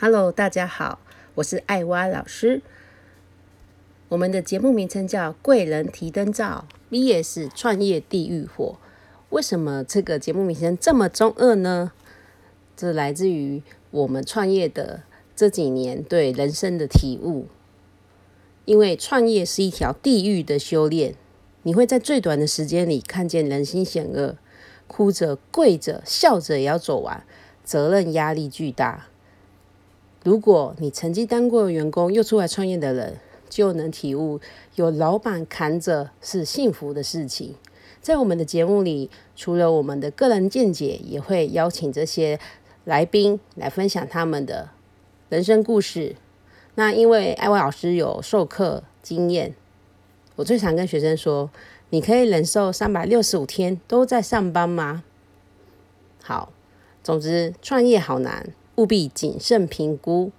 Hello，大家好，我是爱娃老师。我们的节目名称叫《贵人提灯照》，VS 创业地狱火。为什么这个节目名称这么中二呢？这来自于我们创业的这几年对人生的体悟。因为创业是一条地狱的修炼，你会在最短的时间里看见人心险恶，哭着、跪着、笑着也要走完，责任压力巨大。如果你曾经当过员工又出来创业的人，就能体悟有老板扛着是幸福的事情。在我们的节目里，除了我们的个人见解，也会邀请这些来宾来分享他们的人生故事。那因为艾薇老师有授课经验，我最常跟学生说：你可以忍受三百六十五天都在上班吗？好，总之创业好难。务必谨慎评估。